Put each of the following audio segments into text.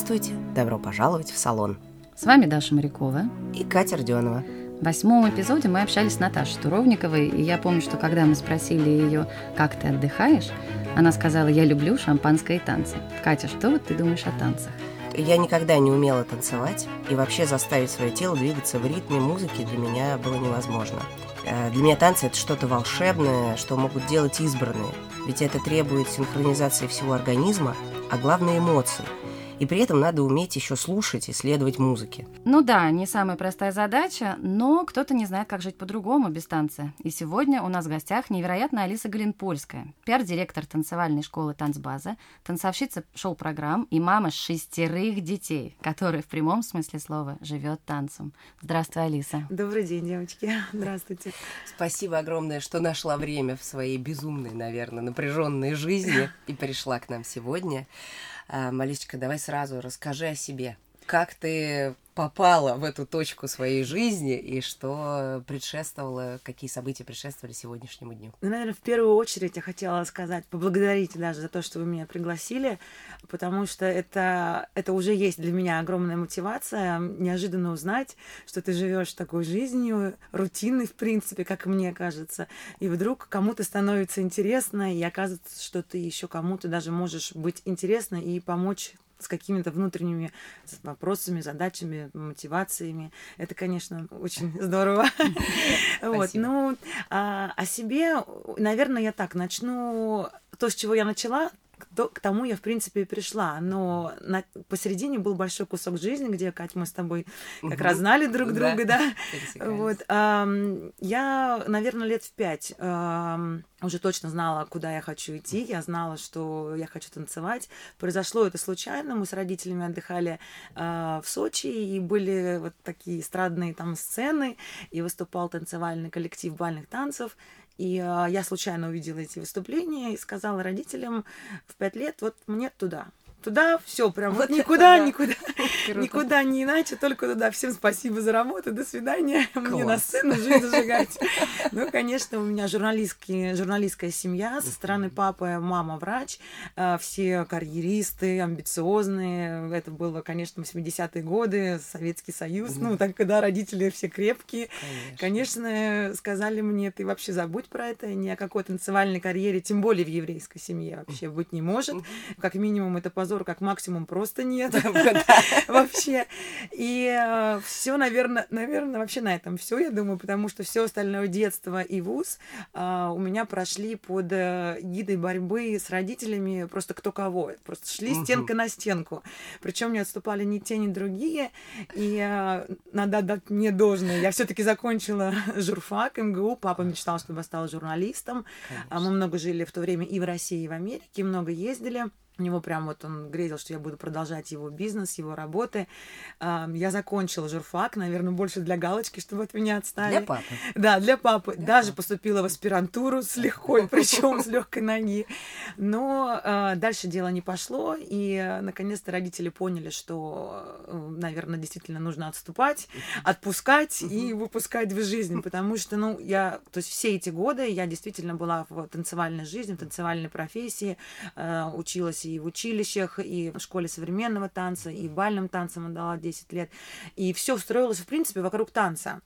Здравствуйте, добро пожаловать в салон. С вами Даша Морякова и Катя Родионова. В восьмом эпизоде мы общались с Наташей Туровниковой, и я помню, что когда мы спросили ее, как ты отдыхаешь, она сказала, я люблю шампанское и танцы. Катя, что вот ты думаешь о танцах? Я никогда не умела танцевать, и вообще заставить свое тело двигаться в ритме музыки для меня было невозможно. Э, для меня танцы – это что-то волшебное, что могут делать избранные. Ведь это требует синхронизации всего организма, а главное – эмоций – и при этом надо уметь еще слушать и следовать музыке. Ну да, не самая простая задача, но кто-то не знает, как жить по-другому без танца. И сегодня у нас в гостях невероятная Алиса Галинпольская, пиар-директор танцевальной школы «Танцбаза», танцовщица шоу-программ и мама шестерых детей, которая в прямом смысле слова живет танцем. Здравствуй, Алиса. Добрый день, девочки. Здравствуйте. Спасибо огромное, что нашла время в своей безумной, наверное, напряженной жизни и пришла к нам сегодня. А, Маличка, давай сразу расскажи о себе. Как ты попала в эту точку своей жизни и что предшествовало, какие события предшествовали сегодняшнему дню? Ну, наверное, в первую очередь я хотела сказать, поблагодарить даже за то, что вы меня пригласили, потому что это, это уже есть для меня огромная мотивация, неожиданно узнать, что ты живешь такой жизнью, рутинной, в принципе, как мне кажется, и вдруг кому-то становится интересно, и оказывается, что ты еще кому-то даже можешь быть интересно и помочь с какими-то внутренними вопросами, задачами, мотивациями. Это, конечно, очень здорово. Вот. Ну, а, о себе, наверное, я так начну. То, с чего я начала, к тому я, в принципе, и пришла. Но на, посередине был большой кусок жизни, где, Катя, мы с тобой как угу. раз знали друг друга, да. Вот. Эм, я, наверное, лет в пять эм, уже точно знала, куда я хочу идти. Я знала, что я хочу танцевать. Произошло это случайно. Мы с родителями отдыхали э, в Сочи, и были вот такие эстрадные там сцены, и выступал танцевальный коллектив бальных танцев. И э, я случайно увидела эти выступления и сказала родителям в пять лет, вот мне туда туда, все, прям вот никуда, да. никуда, никуда не иначе, только туда. Всем спасибо за работу, до свидания. Класс. Мне на сцену жизнь зажигать. Ну, конечно, у меня журналистские, журналистская семья со стороны папы, мама врач, а, все карьеристы, амбициозные. Это было, конечно, 80-е годы, Советский Союз. Ну, так когда родители все крепкие. Конечно. конечно, сказали мне, ты вообще забудь про это, ни о какой танцевальной карьере, тем более в еврейской семье вообще быть не может. Как минимум, это позволит позор, как максимум просто нет вообще. И э, все, наверное, наверное, вообще на этом все, я думаю, потому что все остальное детство и вуз э, у меня прошли под э, гидой борьбы с родителями просто кто кого. Просто шли стенка на стенку. Причем не отступали ни те, ни другие. И надо отдать мне должное. Я все-таки закончила журфак МГУ. Папа мечтал, чтобы я стала журналистом. Конечно. Мы много жили в то время и в России, и в Америке, много ездили. У него прям вот он грезил, что я буду продолжать его бизнес, его работы. Я закончила журфак, наверное, больше для галочки, чтобы от меня отстали. Для папы. Да, для папы. Для Даже папы. поступила в аспирантуру с легкой, причем с легкой ноги. Но а, дальше дело не пошло, и э, наконец-то родители поняли, что, э, наверное, действительно нужно отступать, отпускать и выпускать в жизнь, потому что, ну, я, то есть все эти годы я действительно была в танцевальной жизни, в танцевальной профессии, э, училась и в училищах, и в школе современного танца, и бальным танцам отдала 10 лет. И все строилось, в принципе, вокруг танца.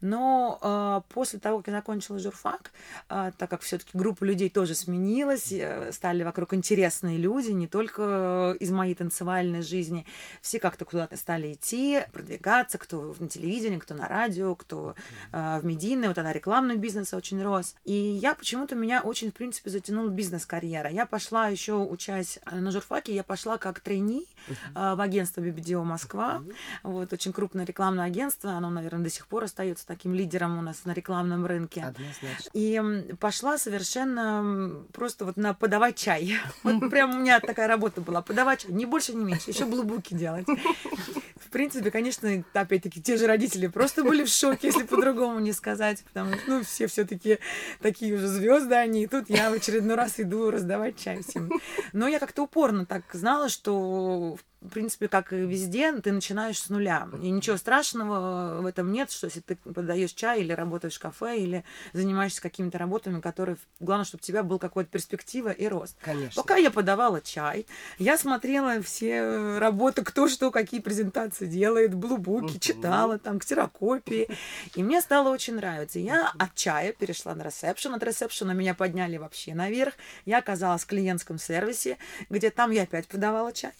Но э, после того, как я закончила журфак, э, так как все-таки группа людей тоже сменилась, э, стали вокруг интересные люди, не только из моей танцевальной жизни, все как-то куда-то стали идти, продвигаться, кто на телевидении, кто на радио, кто э, в медийной, вот тогда рекламный бизнес очень рос. И я почему-то меня очень, в принципе, затянула бизнес-карьера. Я пошла еще учась на журфаке, я пошла как трейни uh-huh. в агентство BBDO Москва. Вот, очень крупное рекламное агентство, оно, наверное, до сих пор остается таким лидером у нас на рекламном рынке. Однозначно. И пошла совершенно просто вот на подавать чай. Вот прям у меня такая работа была, подавать чай, не больше, не меньше, еще блубуки делать. В принципе, конечно, опять-таки, те же родители просто были в шоке, если по-другому не сказать, потому что, ну, все все-таки такие уже звезды они, и тут я в очередной раз иду раздавать чай всем. Но я как-то упорно так знала, что в принципе, как и везде, ты начинаешь с нуля. И ничего страшного в этом нет, что если ты подаешь чай или работаешь в кафе, или занимаешься какими-то работами, которые... Главное, чтобы у тебя был какой-то перспектива и рост. Конечно. Пока я подавала чай, я смотрела все работы, кто что, какие презентации делает, блубуки, читала там, ксерокопии. И мне стало очень нравиться. Я от чая перешла на ресепшн. От ресепшена меня подняли вообще наверх. Я оказалась в клиентском сервисе, где там я опять подавала чай.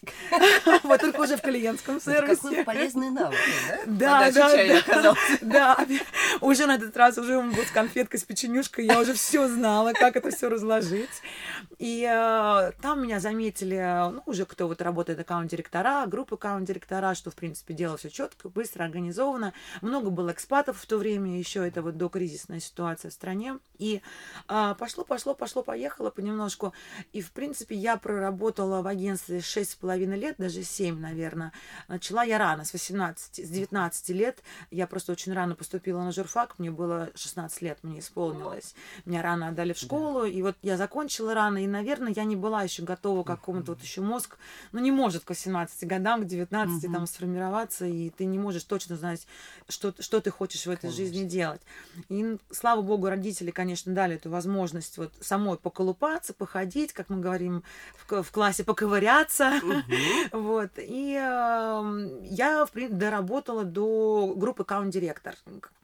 Вот только уже в клиентском Это какой сервисе. полезный навык, да? Да, да, да. Да, уже на этот раз уже он был с конфеткой, с печенюшкой, я уже все знала, как это все разложить. И э, там меня заметили, ну, уже кто вот работает аккаунт-директора, группа аккаунт-директора, что, в принципе, дело все четко, быстро, организовано. Много было экспатов в то время, еще это вот докризисная ситуация в стране. И а, пошло, пошло, пошло, поехало понемножку. И, в принципе, я проработала в агентстве шесть с половиной лет, даже семь, наверное. Начала я рано, с 18, с 19 лет. Я просто очень рано поступила на журфак, мне было 16 лет, мне исполнилось. Меня рано отдали в школу, и вот я закончила рано, и, наверное, я не была еще готова к какому-то вот еще мозг, ну, не может к 18 годам, к 19 Мгм. там сформироваться, и ты не можешь точно знать, что, что ты хочешь в этой Конечно. жизни делать. И, слава богу, родители, конечно, дали эту возможность вот самой поколупаться, походить, как мы говорим в, в классе, поковыряться. Мгм. Вот. И эм, я, в принципе, доработала до группы аккаунт-директор.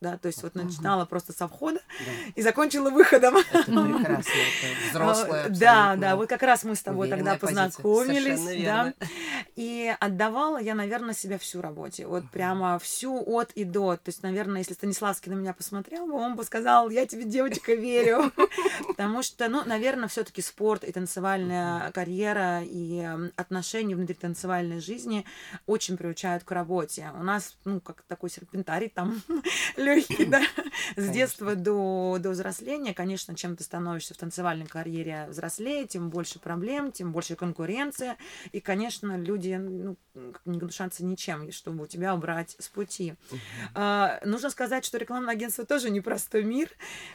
Да, то есть вот начинала просто со входа Да. и закончила выходом. Это прекрасно, это взрослая А, Да, абсолютно да, вот как раз мы с тобой тогда познакомились, да. И отдавала я, наверное, себя всю работе. Вот прямо всю от и до. То есть, наверное, если Станиславский на меня посмотрел бы, он бы сказал, я тебе, девочка, верю. Потому что, ну, наверное, все таки спорт и танцевальная карьера и м, отношения внутри танцевальной жизни очень приучают к работе. У нас, ну, как такой серпентарий там легкий, да, с детства до, до взросления. Конечно, чем ты становишься в танцевальной карьере взрослее, тем больше проблем, тем больше конкуренция. И, конечно, люди ну, не гнушатся ничем, чтобы у тебя убрать с пути. А, нужно сказать, что рекламное агентство тоже непростой мир,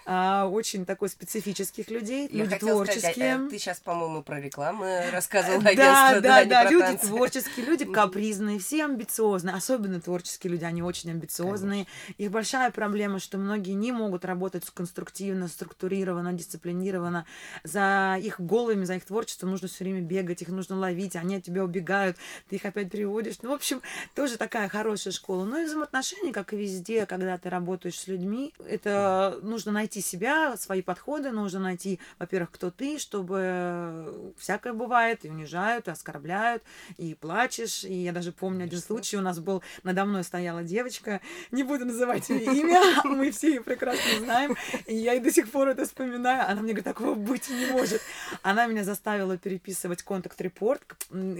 а, очень такой специфических людей, Я люди хотела сказать, творческие. а, ты сейчас, по-моему, про рекламу рассказывала Да, агентство, да, да, люди танцы. Творческие, люди капризные, все амбициозные, особенно творческие люди, они очень амбициозные. Их большая проблема, что многие не могут работать конструктивно, структурированно, дисциплинированно. За их головами, за их творчеством нужно все время бегать, их нужно ловить, они от тебя убегают, ты их опять переводишь. Ну, в общем, тоже такая хорошая школа. Но и взаимоотношения, как и везде, когда ты работаешь с людьми, это нужно найти себя, свои подходы, нужно найти, во-первых, кто ты, чтобы всякое бывает, и унижают, и оскорбляют, и плачешь. И я даже помню один случай, у нас был, надо мной стояла девочка, не буду называть ее имя, мы все ее прекрасно знаем, и я и до сих пор это вспоминаю. Она мне говорит, такого быть не может. Она меня заставила переписывать контакт-репорт.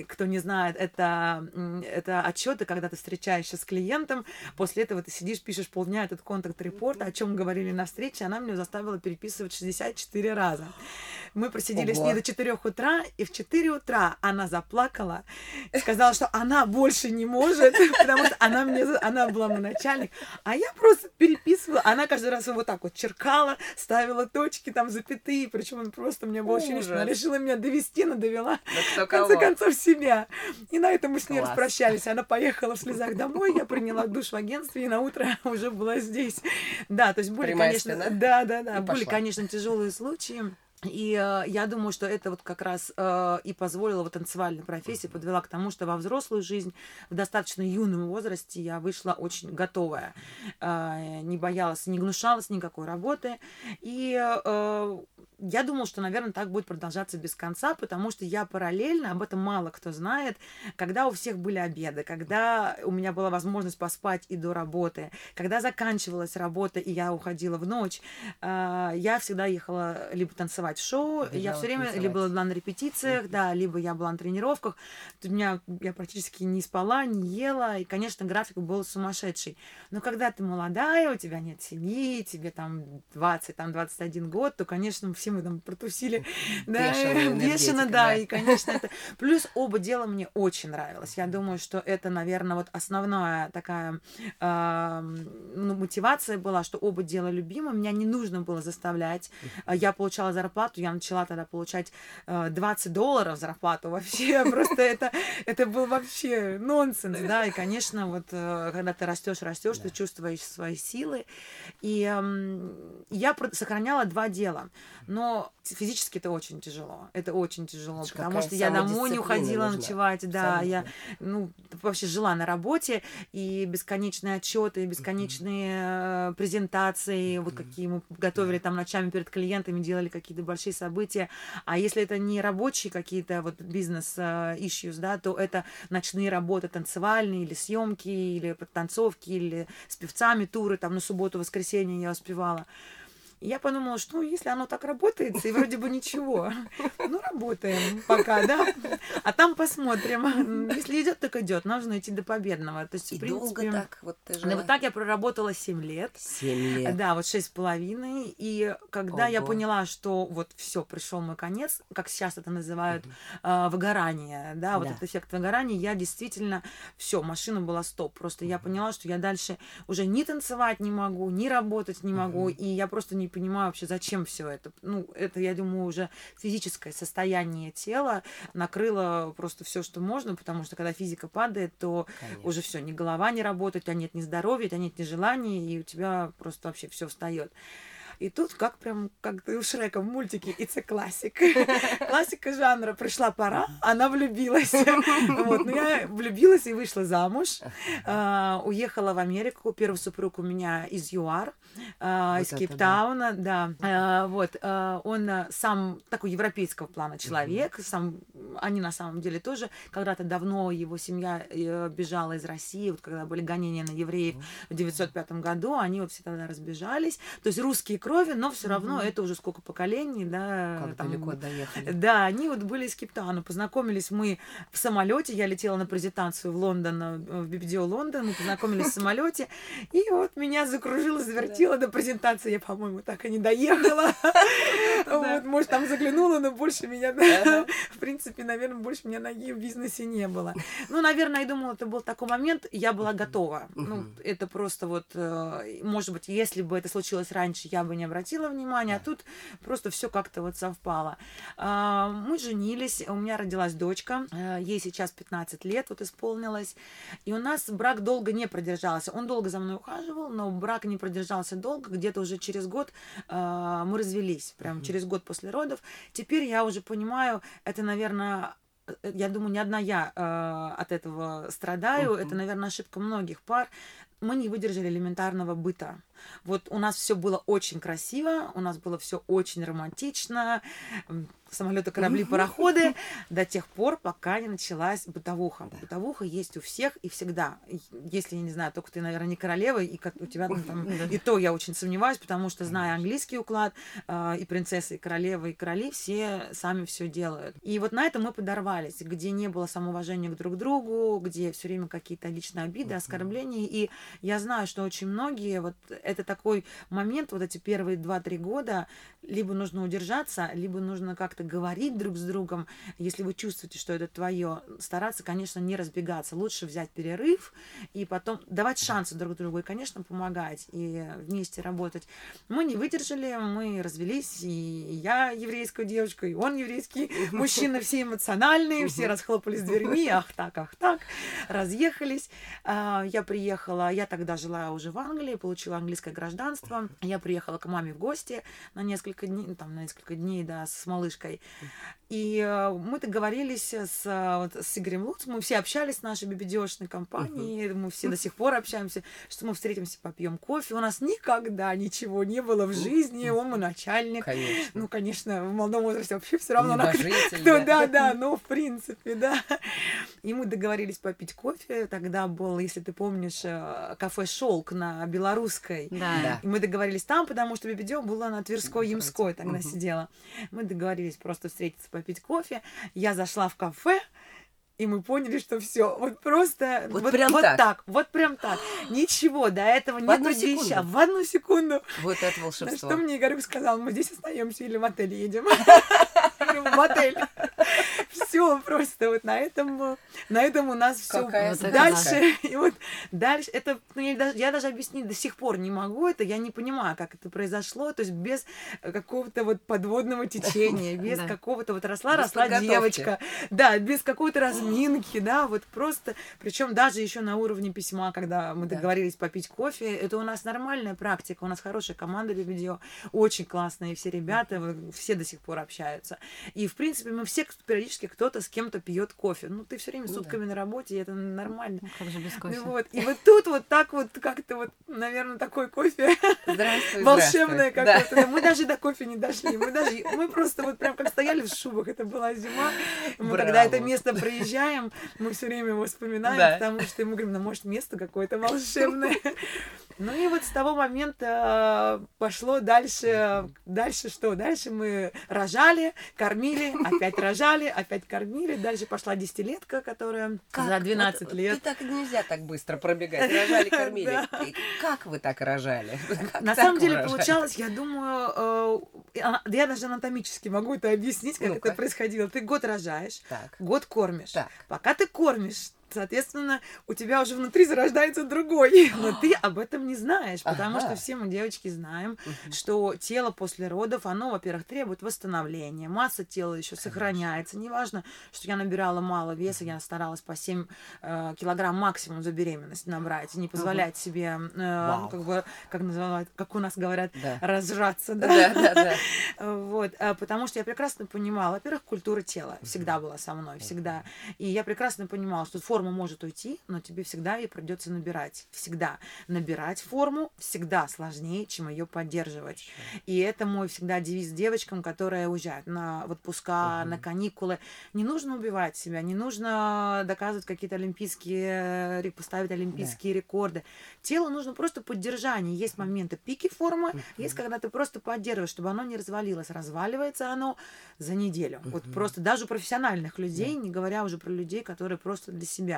Кто не знает, это, это отчеты, когда ты встречаешься с клиентом, после этого ты сидишь, пишешь полдня этот контакт-репорт, о чем говорили на встрече, она меня заставила переписывать 64 раза. Мы просидели с Ого. ней до 4 утра, и в 4 утра она заплакала, сказала, что она больше не может, потому что она мне, она была мой начальник, а я просто переписывала, она каждый раз вот так вот черкала, ставила точки, там запятые, причем он просто мне было ощущение, что она решила меня довести, но довела в конце концов себя. И на этом мы с ней Класс. распрощались. Она поехала в слезах домой, я приняла душ в агентстве, и на утро уже была здесь. Да, то есть были, Прямая конечно, спина? да, да, да, И были, пошла. конечно, тяжелые случаи. И э, я думаю, что это вот как раз э, и позволило вот танцевальной профессии, подвела к тому, что во взрослую жизнь в достаточно юном возрасте я вышла очень готовая, э, не боялась, не гнушалась никакой работы. И э, я думала, что, наверное, так будет продолжаться без конца, потому что я параллельно, об этом мало кто знает, когда у всех были обеды, когда у меня была возможность поспать и до работы, когда заканчивалась работа, и я уходила в ночь, а, я всегда ехала либо танцевать в шоу, я Бежала все время танцевать. либо была на репетициях, да, либо я была на тренировках. У меня я практически не спала, не ела, и, конечно, график был сумасшедший. Но когда ты молодая, у тебя нет семьи, тебе там 20, там 21 год, то, конечно, все все мы там протусили. Да, бешено, да, и, конечно, это... Плюс оба дела мне очень нравилось. Я думаю, что это, наверное, вот основная такая ну, мотивация была, что оба дела любимы, меня не нужно было заставлять. Я получала зарплату, я начала тогда получать 20 э, долларов зарплату вообще, просто это, это был вообще нонсенс, да, и, конечно, вот э, когда ты растешь, растешь, ты чувствуешь свои силы, и я сохраняла два дела, но физически это очень тяжело, это очень тяжело, потому что я домой не уходила нужна. ночевать, да, я, ну, вообще жила на работе, и бесконечные отчеты, и бесконечные э, презентации, вот какие мы готовили там ночами перед клиентами, делали какие-то большие события, а если это не рабочие какие-то вот бизнес-issues, э, да, то это ночные работы танцевальные, или съемки, или танцовки, или с певцами туры, там на субботу-воскресенье я успевала я подумала, что ну, если оно так работает, и вроде бы ничего, ну, работаем пока, да, а там посмотрим. Если идет, так идет, нужно идти до победного. То есть, и в принципе, долго так вот ты жила? Ну, вот так я проработала 7 лет. 7 лет. Да, вот шесть с половиной. И когда Ого. я поняла, что вот все, пришел мой конец, как сейчас это называют, угу. э, выгорание, да, да, вот этот эффект выгорания, я действительно, все, машина была стоп. Просто угу. я поняла, что я дальше уже ни танцевать не могу, ни работать не могу, угу. и я просто не понимаю вообще, зачем все это. Ну, это, я думаю, уже физическое состояние тела накрыло просто все, что можно, потому что когда физика падает, то Конечно. уже все, ни голова не работает, у тебя нет ни здоровья, у тебя нет ни желания, и у тебя просто вообще все встает. И тут, как прям, как у Шрека в мультике, it's a classic. Классика жанра. Пришла пора, она влюбилась. Вот, ну я влюбилась и вышла замуж. Uh, уехала в Америку. Первый супруг у меня из ЮАР, вот из Кейптауна, да. Uh, вот, он сам такой европейского плана человек. Сам, они на самом деле тоже когда-то давно его семья э, бежала из России, вот когда были гонения на евреев в 905 году, они вот все тогда разбежались. То есть русские крови, но все равно угу. это уже сколько поколений, да. Как там, далеко доехали. Да, они вот были из Кейптауна. Познакомились мы в самолете. Я летела на презентацию в Лондон, э, в BBDO Лондон. Мы познакомились в самолете. И вот меня закружило, завертело до презентации. Я, по-моему, так и не доехала. Вот, может, там заглянула, но больше меня, в принципе, наверное, больше меня ноги в бизнесе не было. Ну, наверное, я думала, это был такой момент, я была готова. Ну, это просто вот, э, может быть, если бы это случилось раньше, я бы не обратила внимания, а тут просто все как-то вот совпало. А, мы женились, у меня родилась дочка, э, ей сейчас 15 лет вот исполнилось, и у нас брак долго не продержался. Он долго за мной ухаживал, но брак не продержался долго, где-то уже через год э, мы развелись, прям через год после родов. Теперь я уже понимаю, это, наверное, э, я думаю, не одна я э, от этого страдаю. Uh-huh. Это, наверное, ошибка многих пар. Мы не выдержали элементарного быта. Вот у нас все было очень красиво, у нас было все очень романтично, самолеты, корабли, пароходы, до тех пор, пока не началась бытовуха. Да. Бытовуха есть у всех и всегда. Если, я не знаю, только ты, наверное, не королева, и как у тебя ну, там, и то я очень сомневаюсь, потому что, зная английский уклад, э, и принцессы, и королевы, и короли, все сами все делают. И вот на этом мы подорвались, где не было самоуважения к друг другу, где все время какие-то личные обиды, оскорбления. И я знаю, что очень многие вот это такой момент, вот эти первые 2-3 года, либо нужно удержаться, либо нужно как-то говорить друг с другом, если вы чувствуете, что это твое, стараться, конечно, не разбегаться, лучше взять перерыв и потом давать шансы друг другу и, конечно, помогать и вместе работать. Мы не выдержали, мы развелись, и я еврейская девочка, и он еврейский. Мужчина, все эмоциональные, все расхлопались дверьми, ах так, ах так, разъехались. А, я приехала, я тогда жила уже в Англии, получила английский английское гражданство. Я приехала к маме в гости на несколько дней, ну, там, на несколько дней, да, с малышкой. И э, мы договорились с, вот, с Игорем Луц, мы все общались с нашей бибидешной компанией, uh-huh. мы все до сих пор общаемся, что мы встретимся, попьем кофе. У нас никогда ничего не было в жизни, он мой начальник. Конечно. Ну, конечно, в молодом возрасте вообще все равно. На... Ну, да, да, но в принципе, да. И мы договорились попить кофе. Тогда был, если ты помнишь, э, кафе «Шелк» на Белорусской. Да. И мы договорились там, потому что Бибидё была на Тверской, Ямской тогда угу. сидела. Мы договорились просто встретиться, попить кофе. Я зашла в кафе, и мы поняли, что все, вот просто Вот вот, прям вот так. так. вот прям так. Ничего до этого не одну предвещало. секунду. В одну секунду. Вот это На волшебство. что мне Игорек сказал, мы здесь остаемся или в отель едем? В отель. Все просто вот на этом, э, на этом у нас все Вот дальше. И вот дальше это, ну, я, даже, я даже объяснить до сих пор не могу это, я не понимаю, как это произошло, то есть без какого-то вот подводного течения, без Да. какого-то вот росла, Без росла подготовки. девочка, да, без какой-то разминки, да, вот просто, причем даже еще на уровне письма, когда мы Да. договорились попить кофе, это у нас нормальная практика, у нас хорошая команда BBDO, очень классные все ребята, все до сих пор общаются. И, в принципе, мы все периодически кто-то с кем-то пьет кофе. Ну, ты все время Ну да. сутками на работе, и это нормально. Ну, как же без Ну кофе? вот. И вот тут вот так вот как-то вот, наверное, такой кофе Здравствуй, волшебное. Да. какое-то. Да, Мы даже до кофе не дошли. Мы даже, мы просто вот прям как стояли в шубах. Это была зима. Мы Браво. когда это место проезжаем, мы все время его вспоминаем, Да. потому что мы говорим, ну, может, место какое-то волшебное. Ну и вот с того момента э, пошло дальше, дальше что? Дальше мы рожали, кормили, опять рожали, опять кормили. Дальше пошла десятилетка, которая за 12 Вот, лет. Ты так нельзя так быстро пробегать. Рожали, кормили. Как вы так рожали? Как На самом деле получалось, я думаю, э, ана- я даже анатомически могу это объяснить, как это происходило. Ты год рожаешь, год кормишь. Пока ты кормишь, соответственно, у тебя уже внутри зарождается другой, но ты об этом не знаешь, потому Ага. что все мы, девочки, знаем, что тело после родов, оно, во-первых, требует восстановления, масса тела еще сохраняется. Неважно, что я набирала мало веса, я старалась по 7 э, килограмм максимум за беременность набрать, не позволять себе, э, Вау. ну, как бы, как называют, как у нас говорят, Да. разжаться, да. Да, да, да. Вот, а, потому что я прекрасно понимала, во-первых, культура тела всегда была со мной, всегда. И я прекрасно понимала, что форма может уйти, но тебе всегда ее придется набирать. Всегда. Набирать форму всегда сложнее, чем ее поддерживать. И это мой всегда девиз девочкам, которые уезжают на отпуска, на каникулы. Не нужно убивать себя, не нужно доказывать какие-то олимпийские, ре- поставить олимпийские рекорды. Телу нужно просто поддержание. Есть моменты пики формы, есть когда ты просто поддерживаешь, чтобы оно не развалилось. Разваливается оно за неделю. Вот просто даже у профессиональных людей, не говоря уже про людей, которые просто для себя.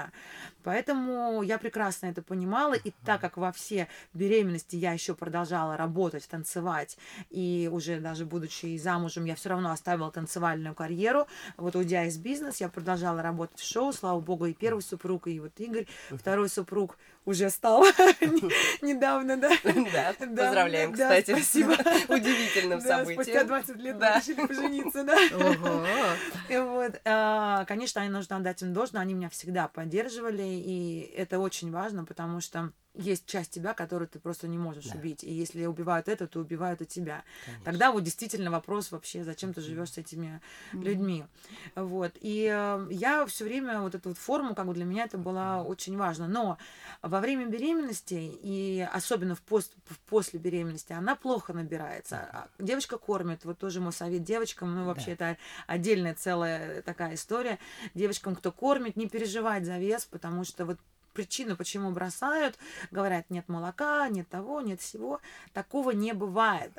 Поэтому я прекрасно это понимала, и так как во все беременности я еще продолжала работать, танцевать, и уже даже будучи замужем, я все равно оставила танцевальную карьеру. Вот уйдя из бизнеса, я продолжала работать в шоу, слава богу, и первый супруг, и вот Игорь, второй супруг уже стал не- недавно, да. Да, поздравляем, кстати. спасибо. Удивительным событием. спустя 20 лет решили пожениться, да. Вот, а, конечно, они нужно отдать им должное, они меня всегда поддерживали, и это очень важно, потому что есть часть тебя, которую ты просто не можешь Да. убить. И если убивают это, то убивают и тебя. Конечно. Тогда вот действительно вопрос вообще, зачем ты живешь с этими людьми. Вот. И э, я все время вот эту вот форму, как бы для меня это было очень важно. Но во время беременности, и особенно в пост, в после беременности, она плохо набирается. А Девочка кормит, вот тоже мой совет девочкам, ну вообще это отдельная целая такая история. Девочкам, кто кормит, не переживать за вес, потому что вот причину, почему бросают, говорят, нет молока, нет того, нет всего. Такого не бывает.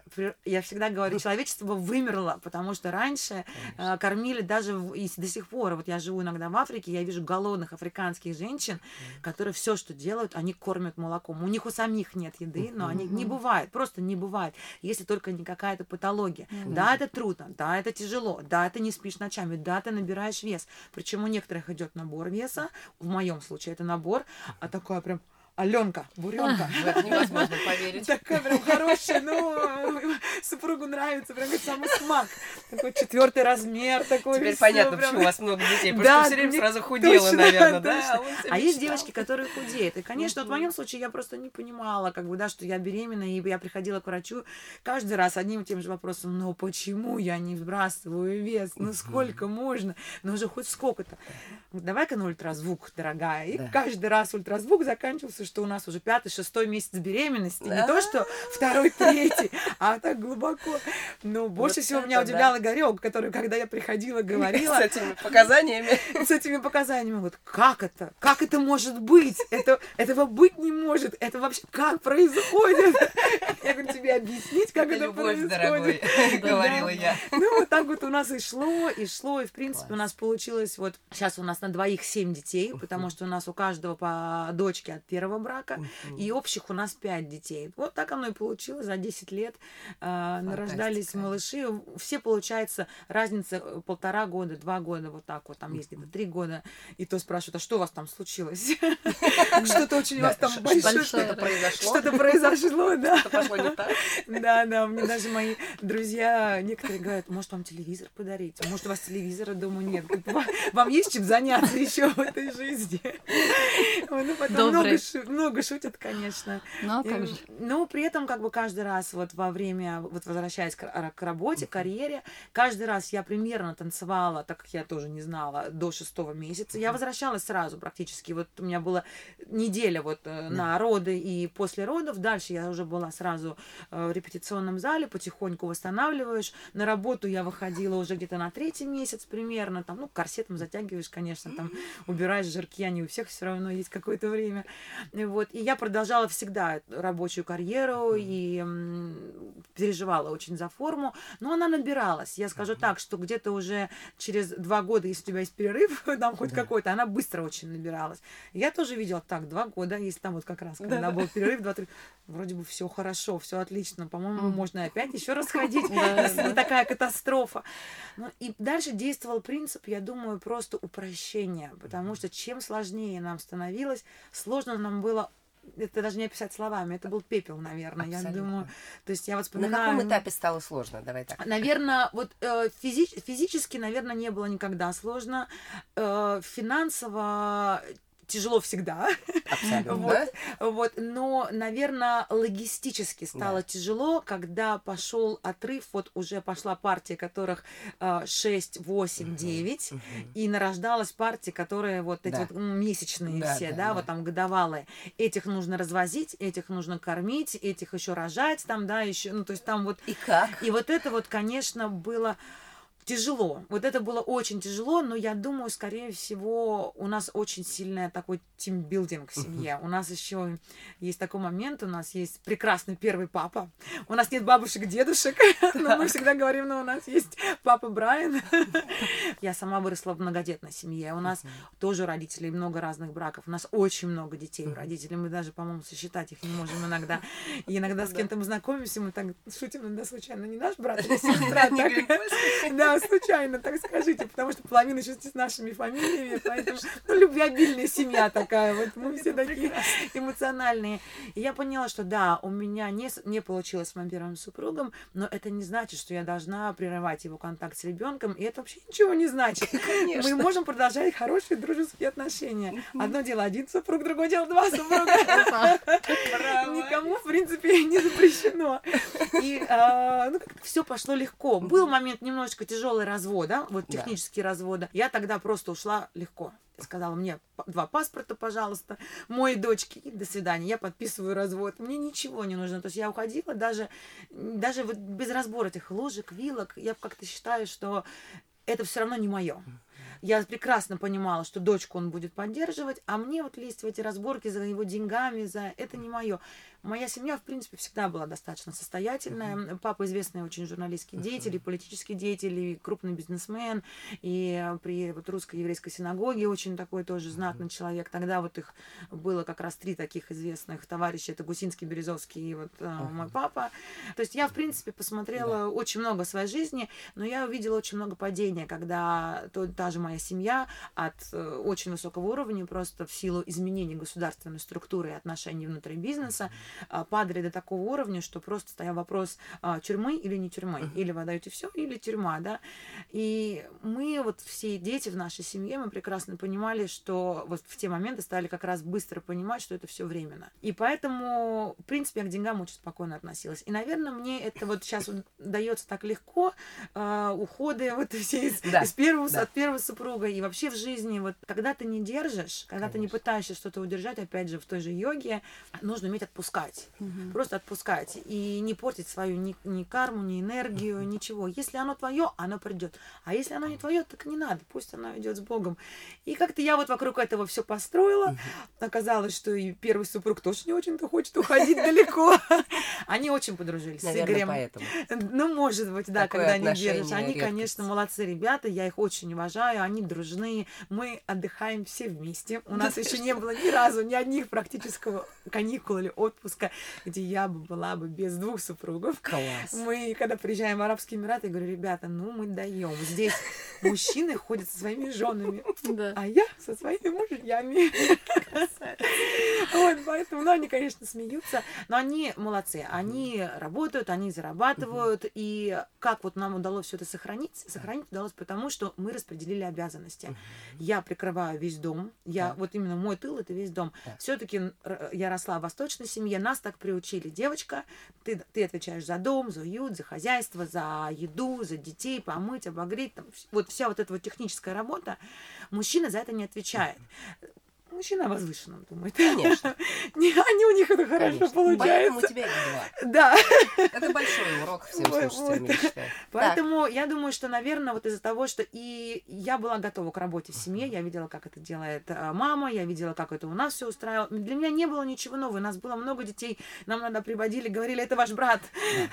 Я всегда говорю, человечество вымерло, потому что раньше э, кормили даже в- и до сих пор. Вот я живу иногда в Африке, я вижу голодных африканских женщин, которые все, что делают, они кормят молоком. У них у самих нет еды, но они не бывает, просто не бывает, если только не какая-то патология. Да, это трудно, да, это тяжело, да, ты не спишь ночами, да, ты набираешь вес. Причем у некоторых идет набор веса, в моем случае это набор, а такое прям Аленка, буренка. Это невозможно поверить. Такая прям хорошая, ну, супругу нравится, прям самый смак. Такой четвертый размер, такой Теперь понятно, прям. почему у вас много детей. Потому Да, что все время сразу худела, точно, наверное, да? точно. А есть девочки, которые худеют. И, конечно, вот в моем случае я просто не понимала, как бы, да, что я беременна, и я приходила к врачу каждый раз одним и тем же вопросом, ну почему я не сбрасываю вес? Ну сколько можно? Ну уже хоть сколько-то. Давай-ка на ультразвук, дорогая. И Да. каждый раз ультразвук заканчивался чувствую, что у нас уже пятый, шестой месяц беременности. Не то, что второй, третий, а так глубоко. Но больше всего меня удивлял Игорек, который, когда я приходила, говорила... С этими показаниями. С этими показаниями. Вот как это? Как это может быть? Это, этого быть не может. Это вообще как происходит? Я говорю, тебе объяснить, как это происходит. дорогой, говорила я. Ну, вот так вот у нас и шло, и шло, и, в принципе, у нас получилось вот... Сейчас у нас на двоих семь детей, потому что у нас у каждого по дочке от первого брака, и общих у нас пять детей. Вот так оно и получилось за 10 лет. Э, нарождались малыши. Все, получается, разница э, полтора года, два года, вот так вот, там есть где-то три года. И то спрашивают, а что у вас там случилось? Что-то очень у вас там большое. Что-то произошло. Что-то произошло, да. Что пошло не так. Да, да, мне даже мои друзья некоторые говорят, может, вам телевизор подарить? Может, у вас телевизора дома нет? Вам есть чем заняться еще в этой жизни? Ну, потом много, много шутят, конечно. Ну, а как же? Ну, при этом, как бы, каждый раз вот во время, вот возвращаясь к, к работе, карьере, каждый раз я примерно танцевала, так как я тоже не знала, до шестого месяца. Я возвращалась сразу практически. Вот у меня была неделя вот э, на роды и после родов. Дальше я уже была сразу э, в репетиционном зале, потихоньку восстанавливаешь. На работу я выходила уже где-то на третий месяц примерно. Там, ну, корсетом затягиваешь, конечно, там убираешь жирки, они у всех все равно есть какое-то время. Вот. И я продолжала всегда рабочую карьеру и переживала очень за форму, но она набиралась. Я скажу так, что где-то уже через два года, если у тебя есть перерыв, там хоть какой-то, она быстро очень набиралась. Я тоже видела так, два года, если там вот как раз, когда да, был перерыв, два-три, вроде бы все хорошо, все отлично, по-моему, можно опять еще раз ходить, не такая катастрофа. Ну, и дальше действовал принцип, я думаю, просто упрощения, потому что чем сложнее нам становилось, сложно нам было это даже не описать словами, это был пепел, наверное. Абсолютно. Я думаю, то есть я вот вспоминаю... На каком этапе стало сложно? Давай так. Наверное, вот э, физи физически, наверное, не было никогда сложно. Э, финансово тяжело всегда. Абсолютно. вот, вот, но, наверное, логистически стало да. тяжело, когда пошел отрыв, вот уже пошла партия, которых э, 6, 8, угу. 9, угу. и нарождалась партия, которая вот эти да. вот месячные да, все, да, да, да, вот там годовалые. Этих нужно развозить, этих нужно кормить, этих еще рожать там, да, еще, ну, то есть там вот... И как? И вот это вот, конечно, было тяжело. Вот это было очень тяжело, но я думаю, скорее всего, у нас очень сильный такой тимбилдинг в семье. У нас еще есть такой момент, у нас есть прекрасный первый папа. У нас нет бабушек, дедушек, но мы всегда говорим, но у нас есть папа Брайан. Я сама выросла в многодетной семье. У нас тоже родители, много разных браков. У нас очень много детей у родителей. Мы даже, по-моему, сосчитать их не можем иногда. И иногда с кем-то мы знакомимся, мы так шутим, иногда случайно, не наш брат или сестра. Да, случайно, так скажите, потому что половина еще с нашими фамилиями, поэтому, ну, любвеобильная семья такая, вот мы все такие эмоциональные. И я поняла, что да, у меня не, не получилось с моим первым супругом, но это не значит, что я должна прерывать его контакт с ребенком, и это вообще ничего не значит. Конечно. Мы можем продолжать хорошие дружеские отношения. Одно дело один супруг, другое дело два супруга. Никому, в принципе, не запрещено. И а, ну, все пошло легко. Был момент немножечко тяжелый, тяжелый развод, да, вот технические да. разводы, я тогда просто ушла легко. Сказала мне два паспорта, пожалуйста, моей дочки, и до свидания. Я подписываю развод. Мне ничего не нужно. То есть я уходила даже, даже вот без разбора этих ложек, вилок. Я как-то считаю, что это все равно не мое. Я прекрасно понимала, что дочку он будет поддерживать, а мне вот лезть в эти разборки за его деньгами, за это не мое. Моя семья, в принципе, всегда была достаточно состоятельная. Uh-huh. Папа известный очень журналистский uh-huh. деятель, и политический деятель, и крупный бизнесмен, и при вот русско-еврейской синагоге очень такой тоже знатный uh-huh. человек. Тогда вот их было как раз три таких известных товарища. Это Гусинский, Березовский и вот uh-huh. мой папа. То есть я, в принципе, посмотрела uh-huh. очень много своей жизни, но я увидела очень много падения, когда то, та же моя семья от э, очень высокого уровня, просто в силу изменений государственной структуры и отношений внутри бизнеса, а, падали до такого уровня, что просто стоял вопрос а, тюрьмы или не тюрьмы. Uh-huh. Или вы отдаете все, или тюрьма, да. И мы, вот все дети в нашей семье, мы прекрасно понимали, что вот в те моменты стали как раз быстро понимать, что это все временно. И поэтому, в принципе, я к деньгам очень спокойно относилась. И, наверное, мне это вот сейчас дается так легко, э, уходы вот все из, да. из первого, да. от первого супруга супруга, и вообще в жизни, вот когда ты не держишь, когда Конечно. ты не пытаешься что-то удержать, опять же, в той же йоге, нужно уметь отпускать. Угу. Просто отпускать. И не портить свою ни, ни карму, ни энергию, угу. ничего. Если оно твое, оно придет. А если оно не твое, так не надо. Пусть оно идет с Богом. И как-то я вот вокруг этого все построила. Угу. Оказалось, что и первый супруг тоже не очень-то хочет уходить далеко. Они очень подружились с Игорем. поэтому. Ну, может быть, да, когда они держатся. Они, конечно, молодцы ребята, я их очень уважаю, они дружны, мы отдыхаем все вместе. У нас еще не было ни разу ни одних практического каникул или отпуска, где я бы была бы без двух супругов. Класс. Мы, когда приезжаем в Арабские Эмираты, я говорю, ребята, ну мы даем. Здесь мужчины ходят со своими женами, а я со своими мужьями. Вот, поэтому, ну, они, конечно, смеются, но они молодцы. Они работают, они зарабатывают, и как вот нам удалось все это сохранить? Сохранить удалось потому, что мы распределили обязанности. Я прикрываю весь дом, я, вот именно мой тыл — это весь дом. Все-таки я росла в восточной семье, нас так приучили. Девочка, ты, ты отвечаешь за дом, за уют, за хозяйство, за еду, за детей, помыть, обогреть, там, вот вся вот эта вот техническая работа, мужчина за это не отвечает мужчина возвышенном думает. Конечно. Не, они у них это хорошо Конечно. получается. Поэтому тебя два. Да. Это большой урок всем слушателям, считаю. Поэтому так. я думаю, что, наверное, вот из-за того, что и я была готова к работе в семье, я видела, как это делает а, мама, я видела, как это у нас все устраивало. Для меня не было ничего нового. У нас было много детей, нам надо приводили, говорили, это ваш брат.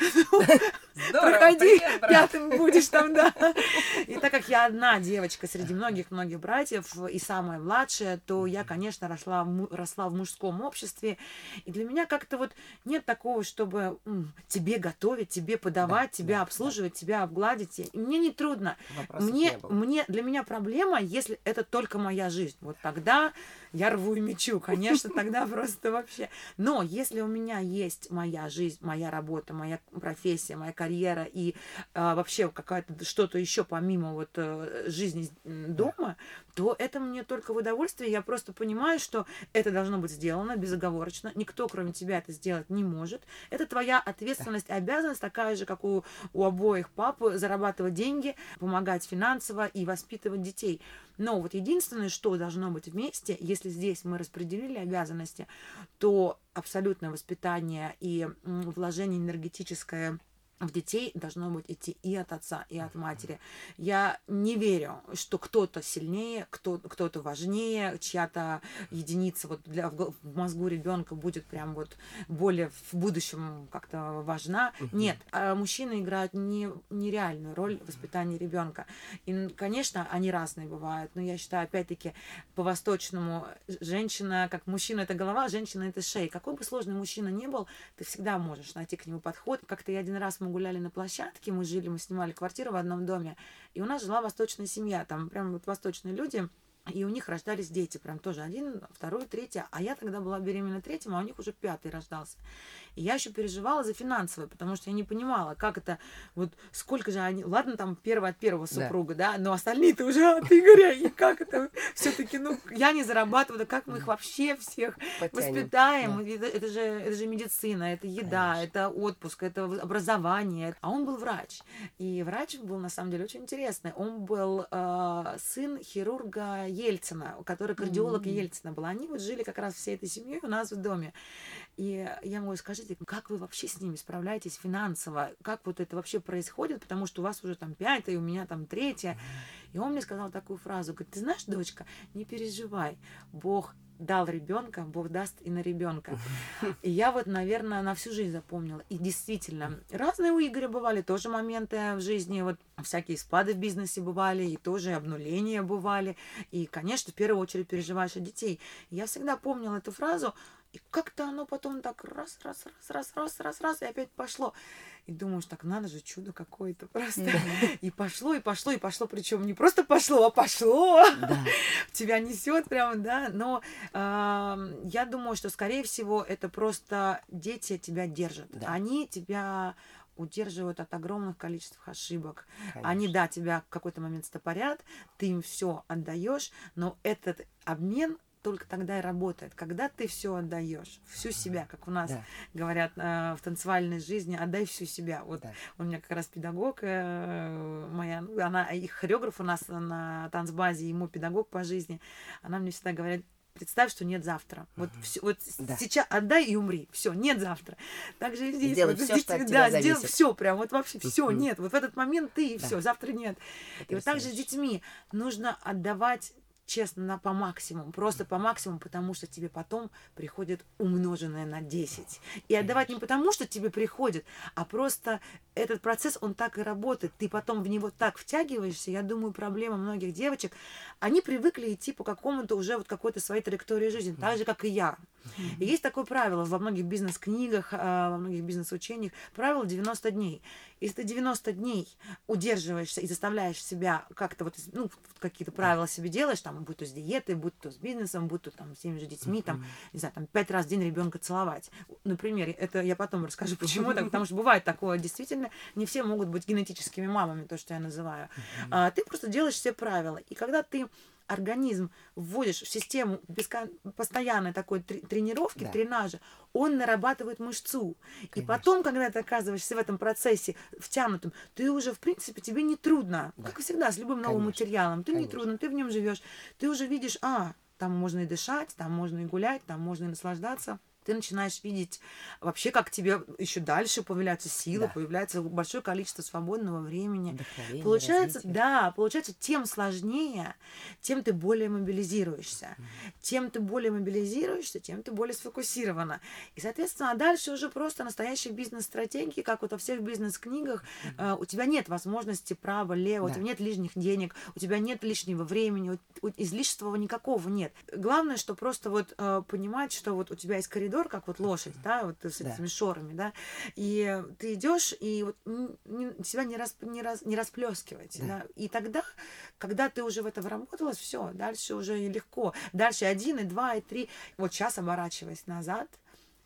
Проходи, пятым будешь там, да. И так как я одна девочка среди многих-многих братьев и самая младшая, то я, конечно, росла, росла в мужском обществе. И для меня как-то вот нет такого, чтобы м, тебе готовить, тебе подавать, да, тебя да, обслуживать, да. тебя обгладить. И мне не трудно. мне, мне, для меня проблема, если это только моя жизнь. Вот тогда я рву и мечу, конечно, тогда просто вообще. Но если у меня есть моя жизнь, моя работа, моя профессия, моя карьера и э, вообще какая-то что-то еще помимо вот э, жизни дома, то это мне только в удовольствие. Я просто понимаю, что это должно быть сделано безоговорочно. Никто, кроме тебя, это сделать не может. Это твоя ответственность и обязанность, такая же, как у, у обоих пап, зарабатывать деньги, помогать финансово и воспитывать детей. Но вот единственное, что должно быть вместе, если здесь мы распределили обязанности, то абсолютное воспитание и вложение энергетическое в детей должно быть идти и от отца, и от матери. Я не верю, что кто-то сильнее, кто, кто-то важнее, чья-то единица вот для, в мозгу ребенка будет прям вот более в будущем как-то важна. Нет, а мужчины играют не, нереальную роль в воспитании ребенка. И, конечно, они разные бывают, но я считаю, опять-таки, по-восточному женщина, как мужчина это голова, женщина это шея. Какой бы сложный мужчина ни был, ты всегда можешь найти к нему подход. Как-то я один раз гуляли на площадке, мы жили, мы снимали квартиру в одном доме, и у нас жила восточная семья, там прям вот восточные люди, и у них рождались дети, прям тоже один, второй, третий. А я тогда была беременна третьим, а у них уже пятый рождался. И я еще переживала за финансовое, потому что я не понимала, как это, вот сколько же они, ладно, там первый от первого супруга, да, да но остальные-то уже от Игоря, и как это все-таки, ну, я не зарабатываю, да как мы их вообще всех Потянем. воспитаем, да. это, это, же, это же медицина, это еда, Конечно. это отпуск, это образование. А он был врач, и врач был на самом деле очень интересный. Он был э, сын хирурга Ельцина, который кардиолог mm-hmm. Ельцина был. Они вот жили как раз всей этой семьей у нас в доме. И я могу скажите, как вы вообще с ними справляетесь финансово? Как вот это вообще происходит? Потому что у вас уже там пятая, у меня там третья. И он мне сказал такую фразу, говорит, ты знаешь, дочка, не переживай, Бог дал ребенка, Бог даст и на ребенка. И я вот, наверное, на всю жизнь запомнила. И действительно, разные у Игоря бывали тоже моменты в жизни, вот всякие спады в бизнесе бывали, и тоже обнуления бывали. И, конечно, в первую очередь переживаешь о детей. Я всегда помнила эту фразу, и как-то оно потом так раз, раз, раз, раз, раз, раз, раз, и опять пошло. И думаешь, так надо же, чудо какое-то просто. И пошло, и пошло, и пошло. Причем не просто пошло, а пошло. Да. Тебя несет прям, да. Но э, я думаю, что, скорее всего, это просто дети тебя держат. Да. Они тебя удерживают от огромных количеств ошибок. Конечно. Они, да, тебя в какой-то момент стопорят, ты им все отдаешь, но этот обмен только тогда и работает. Когда ты все отдаешь, всю себя, как у нас Да. говорят э, в танцевальной жизни, отдай всю себя. Вот Да. у меня как раз педагог э, моя, ну, она и хореограф у нас на танцбазе, ему педагог по жизни. Она мне всегда говорит, представь, что нет завтра. Вот, всё- вот Да. сейчас отдай и умри. Все, нет завтра. Так же и здесь. Сделай вот с всё, что от тебя да, сделай все, прям вот вообще все, нет. Вот в этот момент ты и Да. все, завтра нет. И вот так же с детьми нужно отдавать честно, на по максимуму, просто по максимуму, потому что тебе потом приходит умноженное на 10. И отдавать не потому, что тебе приходит, а просто этот процесс, он так и работает. Ты потом в него так втягиваешься. Я думаю, проблема многих девочек, они привыкли идти по какому-то уже вот какой-то своей траектории жизни, так же, как и я. И есть такое правило во многих бизнес-книгах, а, во многих бизнес-учениях, правило 90 дней. Если ты 90 дней удерживаешься и заставляешь себя как-то вот, ну, какие-то правила себе делаешь, там, будь то с диетой, будь то с бизнесом, будь то там с теми же детьми, там, не знаю, там, пять раз в день ребенка целовать. Например, это я потом расскажу, почему так, потому что бывает такое, действительно, не все могут быть генетическими мамами, то, что я называю. А, ты просто делаешь все правила. И когда ты организм вводишь в систему бескон- постоянной такой тре- тренировки, Да. тренажа, он нарабатывает мышцу. И Конечно. потом, когда ты оказываешься в этом процессе втянутым, ты уже, в принципе, тебе не трудно. Да. Как и всегда, с любым новым Конечно. материалом. Ты не трудно, ты в нем живешь. Ты уже видишь, а, там можно и дышать, там можно и гулять, там можно и наслаждаться. Ты начинаешь видеть вообще, как тебе еще дальше появляются силы, Да. появляется большое количество свободного времени. Вдохновение, Получается, развитие. да, получается, тем сложнее, тем ты более мобилизируешься. Тем ты более мобилизируешься, тем ты более сфокусирована. И, соответственно, а дальше уже просто настоящие бизнес-стратегии, как вот во всех бизнес-книгах. Э, у тебя нет возможности права, лево, у Да. тебя нет лишних денег, у тебя нет лишнего времени, у- у- излишества никакого нет. Главное, что просто вот э, понимать, что вот у тебя есть коридор, как вот лошадь, да, вот с Да. этими шорами, да, и ты идешь и вот не- себя не, расп- не, раз, не расплескивать, Да. да. И тогда, когда ты уже в это вработалась, все, дальше уже легко. Дальше один, и два, и три. Вот сейчас, оборачиваясь назад,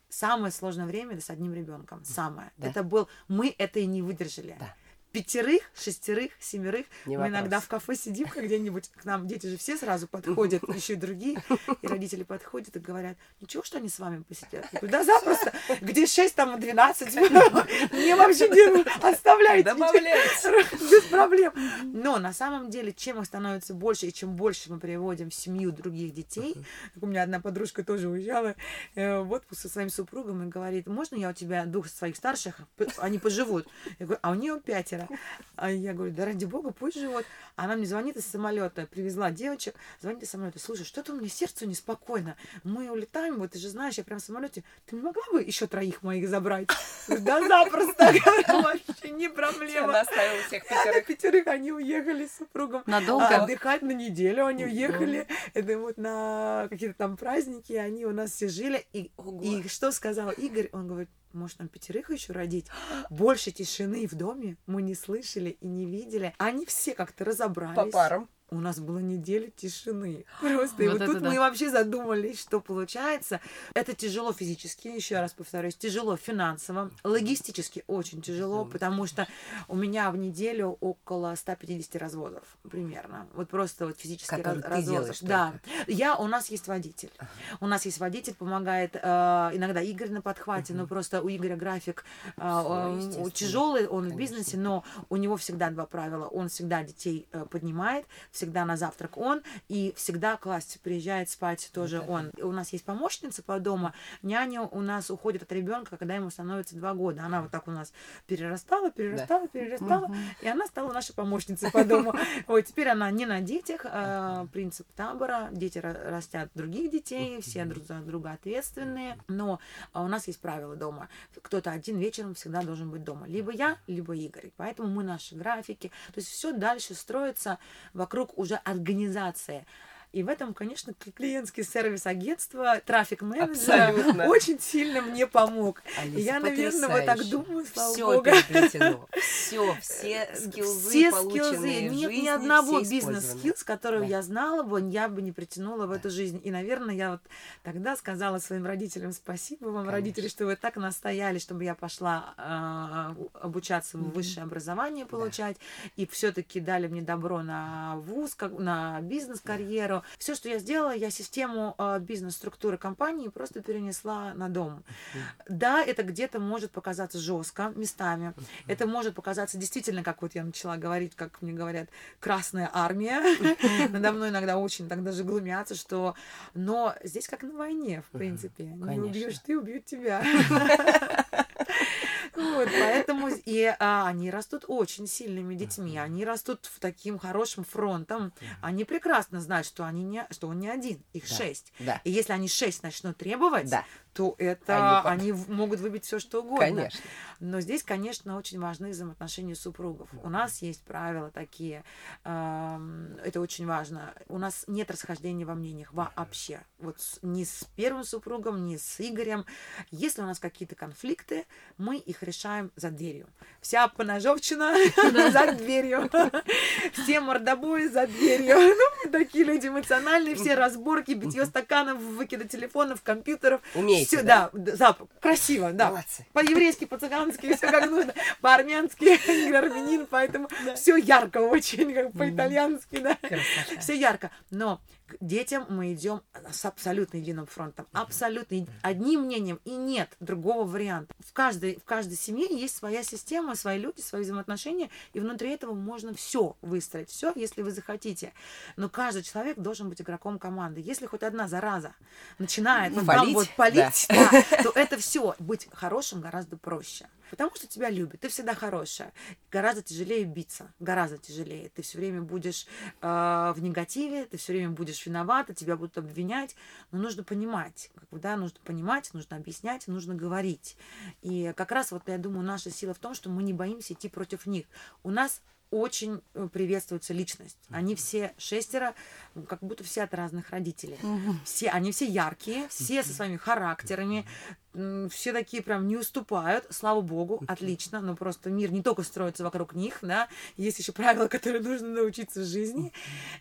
самое сложное время с одним ребенком. Самое. Да. Это был, мы это и не выдержали. Да. Пятерых, шестерых, семерых. Не мы иногда в кафе сидим где-нибудь, к нам дети же все сразу подходят, еще и другие, и родители подходят и говорят, ничего, что они с вами посидят? Я говорю, да запросто, где 6, там 12. Мне вообще дело, оставляйте. Добавляйте. Без проблем. Но на самом деле, чем их становится больше, и чем больше мы приводим в семью других детей, у меня одна подружка тоже уезжала э, в отпуск со своим супругом и говорит, можно я у тебя двух своих старших, они поживут? Я говорю, а у нее пятеро. А я говорю, да ради бога, пусть живут. Она мне звонит из самолета, привезла девочек, звонит из самолета, слушай, что-то у меня сердцу неспокойно. Мы улетаем, вот ты же знаешь, я прям в самолете. Ты не могла бы еще троих моих забрать? Да запросто, вообще не проблема. оставила всех на пятерых они уехали с супругом. Надолго? А, отдыхать на неделю они уехали. Это вот на какие-то там праздники, они у нас все жили. И, и что сказал Игорь? Он говорит, может, нам пятерых еще родить? Больше тишины в доме мы не слышали и не видели. Они все как-то разобрались. По парам. У нас была неделя тишины. Просто. И Вот вот тут да. мы вообще задумались, что получается. Это тяжело физически, еще раз повторюсь, тяжело финансово, логистически очень тяжело, потому что у меня в неделю около 150 разводов примерно. Вот просто вот физически раз- разводов. Да. Я, у нас есть водитель. У нас есть водитель, помогает э, иногда Игорь на подхвате, но просто у Игоря график Свой, естественно. тяжелый, он в Конечно. бизнесе, но у него всегда два правила. Он всегда детей э, поднимает, всегда на завтрак он, и всегда класть приезжает спать тоже это он. У нас есть помощница по дому, няня у нас уходит от ребенка, когда ему становится два года. Она вот так у нас перерастала, перерастала, перерастала, и она стала нашей помощницей по дому. Ой, теперь она не на детях, а принцип табора. Дети ра- растят других детей, все друг за друга ответственные. Но а, у нас есть правила дома. Кто-то один вечером всегда должен быть дома. Либо я, либо Игорь. Поэтому мы наши графики. То есть все дальше строится вокруг уже организации. И в этом, конечно, клиентский сервис агентства, трафик-менеджер очень сильно мне помог. Алиса, я, наверное, вот так потрясающе. думаю, слава Всё богу. переплетено. Все Все, все скиллзы, все скиллзы. Нет жизни, ни одного все использованы. бизнес-скилл, которого Да. я знала бы, я бы не притянула в эту жизнь. И, наверное, я вот тогда сказала своим родителям спасибо вам, Конечно. родители, что вы так настояли, чтобы я пошла а, обучаться в высшее образование получать, и все-таки дали мне добро на вуз, как- на бизнес-карьеру. Все, что я сделала, я систему а, бизнес-структуры компании просто перенесла на дом. Да, это где-то может показаться жестко местами. Это может показаться действительно, как вот я начала говорить, как мне говорят, красная армия. Надо мной иногда очень так даже глумятся, что... Но здесь как на войне, в принципе. Не убьешь ты, убьют тебя. Вот, поэтому и а, они растут очень сильными детьми, они растут в таким хорошим фронтом, они прекрасно знают, что они не, что он не один, их Да. шесть. Да, И если они шесть начнут требовать, да, то это Они они, в- могут выбить все что угодно. конечно. Но здесь, конечно, очень важны взаимоотношения супругов. У нас есть правила такие, это очень важно. У нас нет расхождения во мнениях вообще. Вот ни с первым супругом, ни с Игорем. Если у нас какие-то конфликты, мы их решаем за дверью. Вся поножовщина за дверью. Все мордобои за дверью. Ну, такие люди эмоциональные, все разборки, битье стаканов, выкиды телефонов, компьютеров. Умеете, Все, да? да, красиво, да. Молодцы. По-еврейски, по-цыгански, все как нужно. По-армянски, армянин, поэтому все ярко очень, как по-итальянски, да. Все ярко. Но к детям мы идем с абсолютно единым фронтом. Абсолютно одним мнением. И нет другого варианта. В каждой, в каждой семье есть своя система, свои люди, свои взаимоотношения. И внутри этого можно все выстроить. Все, если вы захотите. Но каждый человек должен быть игроком команды. Если хоть одна зараза начинает вот там Палить, вот палить, да, то это все быть хорошим гораздо проще. Потому что тебя любят, ты всегда хорошая. Гораздо тяжелее биться, гораздо тяжелее. Ты все время будешь э, в негативе, ты все время будешь виновата, тебя будут обвинять. Но нужно понимать, как бы, да, нужно понимать, нужно объяснять, нужно говорить. И как раз вот я думаю, наша сила в том, что мы не боимся идти против них. У нас очень э, приветствуется личность. Они все шестеро, как будто все от разных родителей. Все, они все яркие, все со своими характерами, все такие прям не уступают, слава богу, отлично, но просто мир не только строится вокруг них, да, есть еще правила, которые нужно научиться в жизни.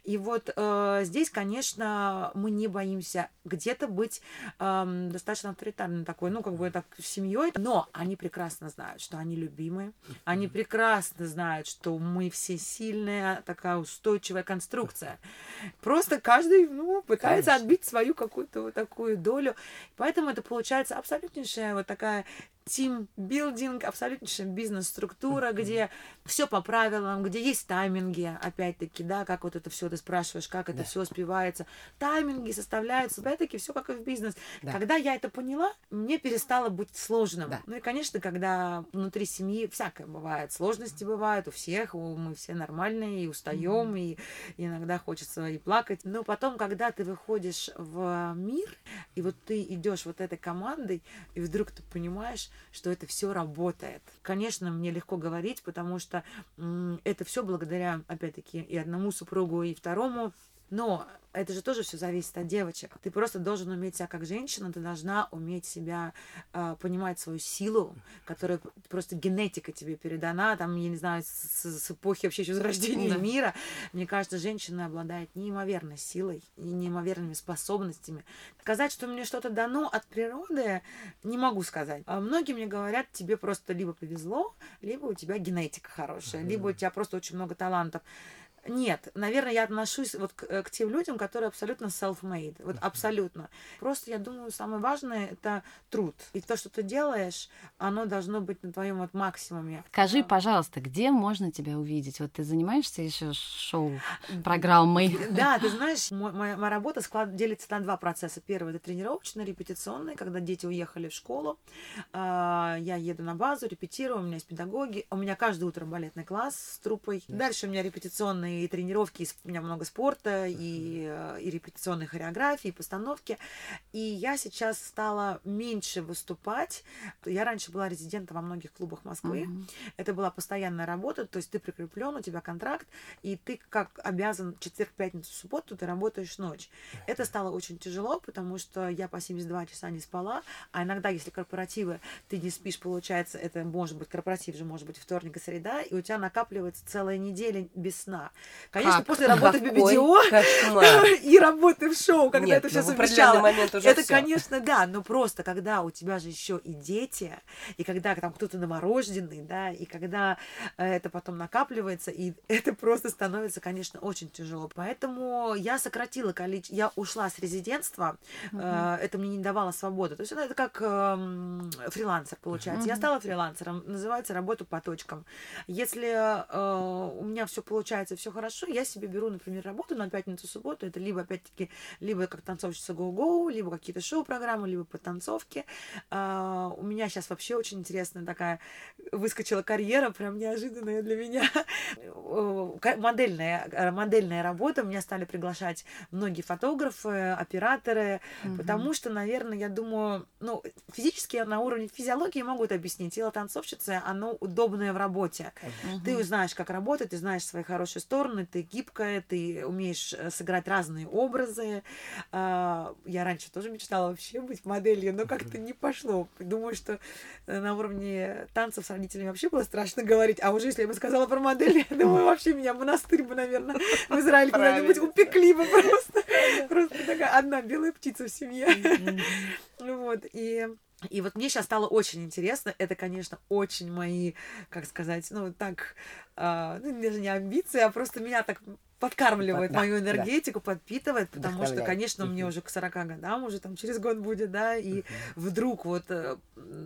И вот э, здесь, конечно, мы не боимся где-то быть эм, достаточно авторитарным такой, ну, как бы так, семьей, но они прекрасно знают, что они любимые, они прекрасно знают, что мы все сильная, такая устойчивая конструкция. Просто каждый, ну, пытается Конечно. отбить свою какую-то вот такую долю. Поэтому это получается абсолютнейшая вот такая тимбилдинг, абсолютнейшая бизнес-структура, где все по правилам, где есть тайминги, опять-таки, да, как вот это все ты спрашиваешь, как это Да. все успевается. Тайминги составляются, опять-таки, все как и в бизнес. Да. Когда я это поняла, мне перестало быть сложным. Да. Ну и, конечно, когда внутри семьи всякое бывает, сложности бывают у всех, у- мы все нормальные, и устаем, и, и иногда хочется и плакать. Но потом, когда ты выходишь в мир, и вот ты идешь вот этой командой, и вдруг ты понимаешь, что это все работает. Конечно, мне легко говорить, потому что это все благодаря, опять-таки, и одному супругу, и второму. Но это же тоже все зависит от девочек. Ты просто должен уметь себя как женщина, ты должна уметь себя а, понимать свою силу, которая просто генетика тебе передана, там, я не знаю, с, с эпохи вообще еще зарождения Да. мира. Мне кажется, женщина обладает неимоверной силой и неимоверными способностями. Сказать, что мне что-то дано от природы, не могу сказать. А многие мне говорят, тебе просто либо повезло, либо у тебя генетика хорошая, либо у тебя просто очень много талантов. Нет, наверное, я отношусь вот к, э, к тем людям, которые абсолютно self-made, вот абсолютно. Просто я думаю, самое важное это труд. И то, что ты делаешь, оно должно быть на твоем вот максимуме. Скажи, пожалуйста, где можно тебя увидеть? Вот ты занимаешься еще шоу-программой? Да, ты знаешь, моя, моя работа склад, делится на два процесса. Первый это тренировочный, репетиционный, когда дети уехали в школу. а, Я еду на базу, репетирую, у меня есть педагоги. У меня каждое утро балетный класс с трупой. Дальше у меня репетиционные и тренировки, у меня много спорта, и, э, и репетиционной хореографии, и постановки. И я сейчас стала меньше выступать. Я раньше была резидентом во многих клубах Москвы. Mm-hmm. Это была постоянная работа, то есть ты прикреплен, у тебя контракт, и ты как обязан четверг, пятницу, субботу ты работаешь ночь. Это стало очень тяжело, потому что я по 72 часа не спала, а иногда, если корпоративы, ты не спишь, получается, это может быть корпоратив же, может быть вторник и среда, и у тебя накапливается целая неделя без сна. Конечно, как? после работы в BBDO и работы в шоу, когда Нет, это все ну, совмещало. Это, всё. конечно, да, но просто когда у тебя же еще и дети, и когда там кто-то новорожденный, да, и когда э, это потом накапливается, и это просто становится, конечно, очень тяжело. Поэтому я сократила количество, я ушла с резидентства, угу. это мне не давало свободы. То есть это как э, фрилансер получается. Угу. Я стала фрилансером, называется работа по точкам. Если э, у меня все получается, все хорошо, я себе беру, например, работу на пятницу, субботу. Это либо опять-таки либо как танцовщица Go-Go, либо какие-то шоу-программы, либо по танцовке. Э, у меня сейчас вообще очень интересная такая выскочила карьера, прям неожиданная для меня. модельная, э, модельная работа. Меня стали приглашать многие фотографы, операторы, угу. потому что, наверное, я думаю, ну, физически на уровне физиологии могут объяснить. Тело танцовщицы, оно удобное в работе. Угу. Ты знаешь, как работать, ты знаешь свои хорошие стороны, ты гибкая, ты умеешь э, сыграть разные образы. А, я раньше тоже мечтала вообще быть моделью, но как-то не пошло. Думаю, что э, на уровне танцев с родителями вообще было страшно говорить, а уже если я бы сказала про модель, я думаю, вообще меня в монастырь бы, наверное, в Израиль куда-нибудь упекли бы просто. Просто такая одна белая птица в семье. Вот, и и вот мне сейчас стало очень интересно. Это, конечно, очень мои, как сказать, ну, так, э, ну, даже не амбиции, а просто меня так подкармливает да, мою энергетику, да. подпитывает, потому что, конечно, мне уже к 40 годам, уже там через год будет, да, и вдруг вот э,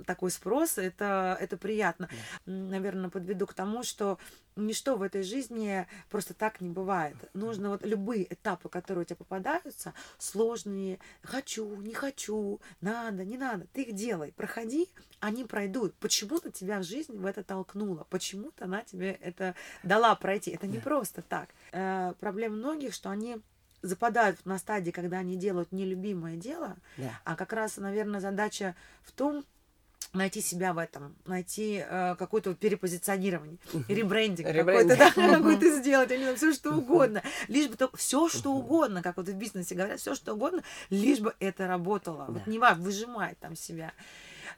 такой спрос, это, это приятно. Наверное, подведу к тому, что ничто в этой жизни просто так не бывает. Нужно вот любые этапы, которые у тебя попадаются, сложные, хочу, не хочу, надо, не надо, ты их делай, проходи, они пройдут. Почему-то тебя жизнь в это толкнула, почему-то она тебе это дала пройти. Это не просто так. Э, проблема многих, что они западают на стадии, когда они делают нелюбимое дело, да. а как раз, наверное, задача в том, найти себя в этом, найти э, какое-то перепозиционирование, ребрендинг какой-то, да, какой-то сделать, или все что угодно, лишь бы только все что угодно, как вот в бизнесе говорят, все что угодно, лишь бы это работало, вот не важно, выжимать там себя.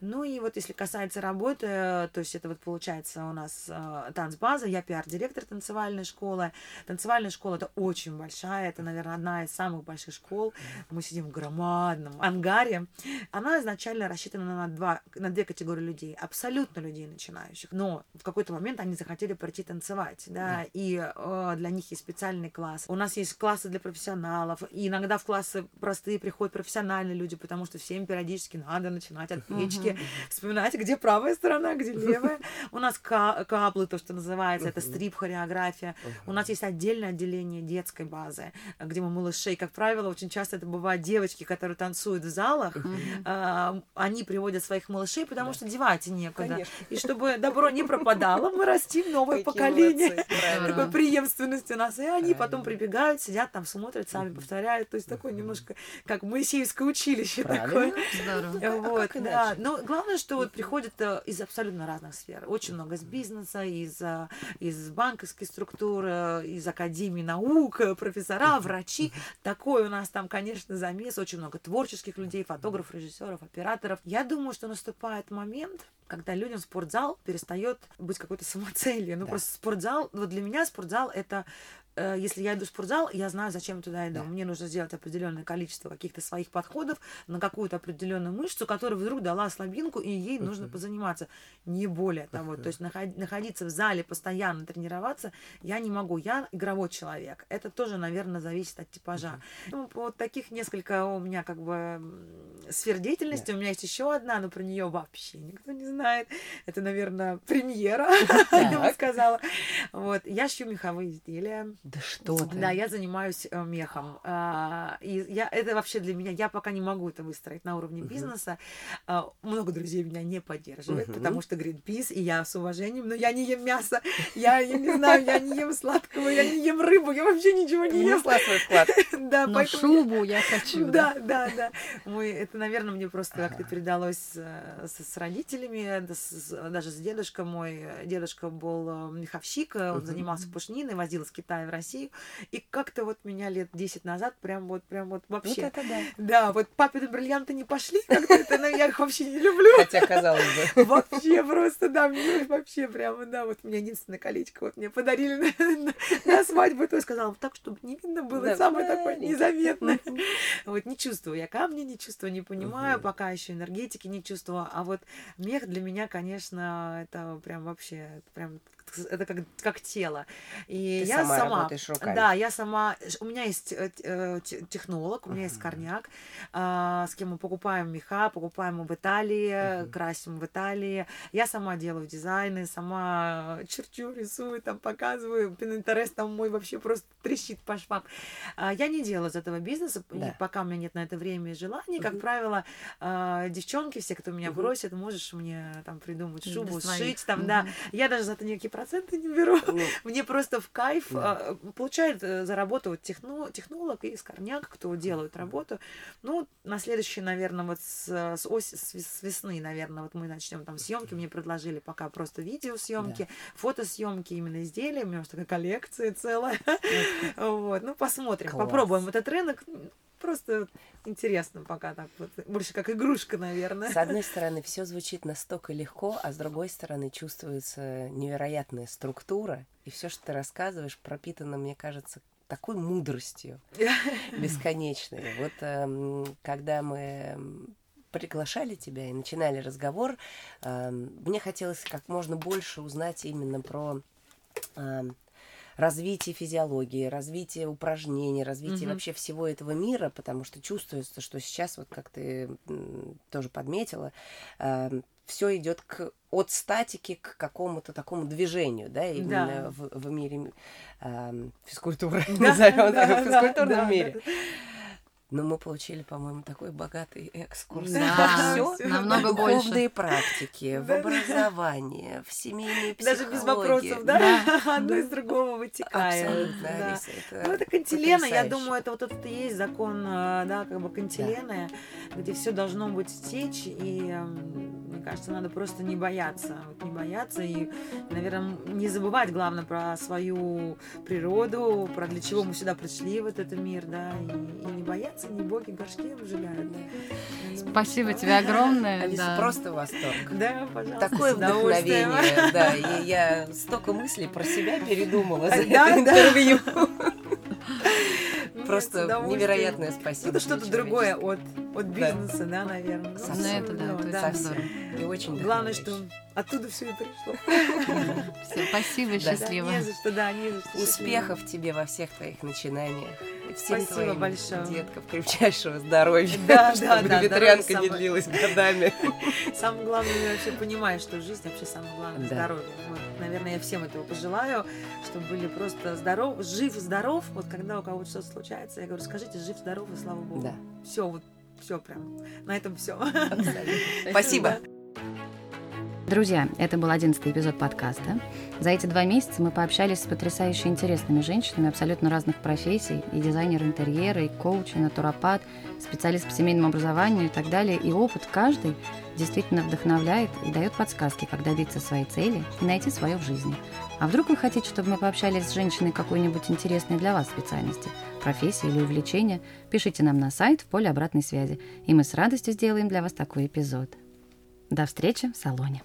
Ну и вот если касается работы, то есть это вот получается у нас э, танцбаза, я пиар-директор танцевальной школы. Танцевальная школа это очень большая, это, наверное, одна из самых больших школ. Мы сидим в громадном ангаре. Она изначально рассчитана на, два, на две категории людей, абсолютно людей начинающих. Но в какой-то момент они захотели прийти танцевать, да, да. и э, для них есть специальный класс. У нас есть классы для профессионалов, и иногда в классы простые приходят профессиональные люди, потому что всем периодически надо начинать от печки, все вспоминать, где правая сторона, где левая. У нас каблы, то, что называется, это стрип-хореография. У нас есть отдельное отделение детской базы, где мы малышей, как правило, очень часто это бывают девочки, которые танцуют в залах, а, они приводят своих малышей, потому что девать некуда. И чтобы добро не пропадало, мы растим новое поколение. Такой преемственности у нас. И они потом прибегают, сидят там, смотрят, сами повторяют. То есть такое немножко как Моисеевское училище такое. Вот, да. Но главное, что вот приходят э, из абсолютно разных сфер. Очень много из бизнеса, из, э, из банковской структуры, из академии наук, э, профессора, врачи. Такой у нас там, конечно, замес. Очень много творческих людей, фотографов, режиссеров, операторов. Я думаю, что наступает момент, когда людям спортзал перестает быть какой-то самоцелью. Ну, да. просто спортзал, вот для меня спортзал это если я иду в спортзал, я знаю, зачем туда иду. Да. Мне нужно сделать определенное количество каких-то своих подходов на какую-то определенную мышцу, которая вдруг дала слабинку, и ей нужно позаниматься. Не более того. То есть находиться в зале, постоянно тренироваться, я не могу. Я игровой человек. Это тоже, наверное, зависит от типажа. Ну, вот таких несколько у меня как бы сфер деятельности. У меня есть еще одна, но про нее вообще никто не знает. Это, наверное, премьера, я бы сказала. Вот. Я шью меховые изделия. Да что ты? Да, я занимаюсь э, мехом. А, И я, это вообще для меня, я пока не могу это выстроить на уровне бизнеса. А, Много друзей меня не поддерживают, Мгм. потому что Greenpeace, и я с уважением, но я не ем мясо, я, я не знаю, я не ем сладкого, я не ем рыбу, я вообще ничего не ем. Внесла свой вклад. Да, Но поэтому шубу я хочу. да, да, да. Мой, это, наверное, мне просто как-то передалось э, с, с родителями, с- даже с дедушкой. Мой э, дедушка был э, меховщик, э, он занимался пушниной, возил из Китая в Россию. И как-то вот меня лет 10 назад прям вот, прям вот Вот вообще... это да. Да, вот папины бриллианты не пошли, как-то это, ну, я их вообще не люблю. Хотя, казалось бы. Вообще просто, да, мне вообще прямо, да, вот у меня единственное колечко, вот мне подарили на, на- на свадьбу, то я сказала, так, чтобы не видно было, Да, самое такое незаметное. Вот не чувствую я камни, не чувствую, не понимаю, пока еще энергетики не чувствую, а вот мех для меня, конечно, это прям вообще, прям это как, как тело. И Ты я сама сама, работаешь руками. да, я сама, у меня есть э, э, те- технолог, у меня есть Мгм. корняк, а, с кем мы покупаем меха, покупаем в Италии, Мгм. красим в Италии. Я сама делаю дизайны, сама черчу, рисую, там показываю. Пинтерест там мой вообще просто трещит по швам. А, Я не делаю из этого бизнеса, Да. пока у меня нет на это времени и желания. Как Мгм. правило, а, девчонки, все, кто меня бросит, можешь мне там придумать шубу, сшить, там, да. Я даже за это никакие проценты не беру. Ну, Мне просто в кайф Да. а, получает э, за работу вот техно, технолог и скорняк, кто делают работу. Ну, на следующий, наверное, вот с, с, оси- с вес- с весны, наверное, вот мы начнем там съемки. Мне предложили пока просто видеосъемки, фотосъемки именно изделия. У меня уже такая коллекция целая. Вот, ну посмотрим, Класс. попробуем этот рынок. Просто интересно пока так вот, больше как игрушка, наверное. С одной стороны, все звучит настолько легко, а с другой стороны, чувствуется невероятная структура, и все, что ты рассказываешь, пропитано, мне кажется, такой мудростью бесконечной. Вот эм, когда мы эм, приглашали тебя и начинали разговор, эм, мне хотелось как можно больше узнать именно про развитие физиологии, развитие упражнений, развитие Мгм. вообще всего этого мира, потому что чувствуется, что сейчас, вот как ты тоже подметила, все идет к, от статики к какому-то такому движению, да, именно В, в мире эм, физкультуры, Да, назовем да, так, в да, физкультурном да, мире. да. Но мы получили, по-моему, такой богатый экскурс Да, во все, намного в духовные больше. практики, в образование, в семейные Даже без психологии. вопросов, да? Одно из другого вытекает. Абсолютно, да. Алиса, это Ну, это кантилена, я думаю, это вот этот и есть закон, э, да, как бы кантилены, где все должно быть течь, и эм, мне кажется, надо просто не бояться, вот не бояться и, наверное, не забывать, главное, про свою природу, про для чего мы сюда пришли в этот мир, да, и, и не бояться, не боги горшки обжигают, да. Спасибо тебе огромное. Алиса, да. просто восторг. Да, пожалуйста. Такое вдохновение, да, и я столько мыслей про себя передумала за Да, это интервью. Просто невероятное спасибо. Это что-то другое от, от бизнеса, да, наверное. Ну, это да, ну, это да. очень здорово. И очень Главное, что оттуда все и пришло. Все, спасибо, Да. счастливо. Не за что, да, не за что. Успехов тебе во всех твоих начинаниях. Всем Спасибо твоим большое. деткам крепчайшего здоровья. Да, да, чтобы да, ветрянка не самое. длилась годами. Самое главное, я вообще понимаю, что жизнь вообще самое главное Да. здоровье. Вот, наверное, я всем этого пожелаю, чтобы были просто здоров, жив, здоров. Вот когда у кого-то что-то случается, я говорю, скажите, жив, здоров и слава Богу. Да. Все, вот все прям. На этом все. Абсолютно. Спасибо. Друзья, это был одиннадцатый эпизод подкаста. За эти два месяца мы пообщались с потрясающе интересными женщинами абсолютно разных профессий. И дизайнер интерьера, и коуч, и натуропат, специалист по семейному образованию и так далее. И опыт каждый действительно вдохновляет и дает подсказки, как добиться своей цели и найти свое в жизни. А вдруг вы хотите, чтобы мы пообщались с женщиной какой-нибудь интересной для вас специальности, профессии или увлечения, пишите нам на сайт в поле обратной связи, и мы с радостью сделаем для вас такой эпизод. До встречи в салоне.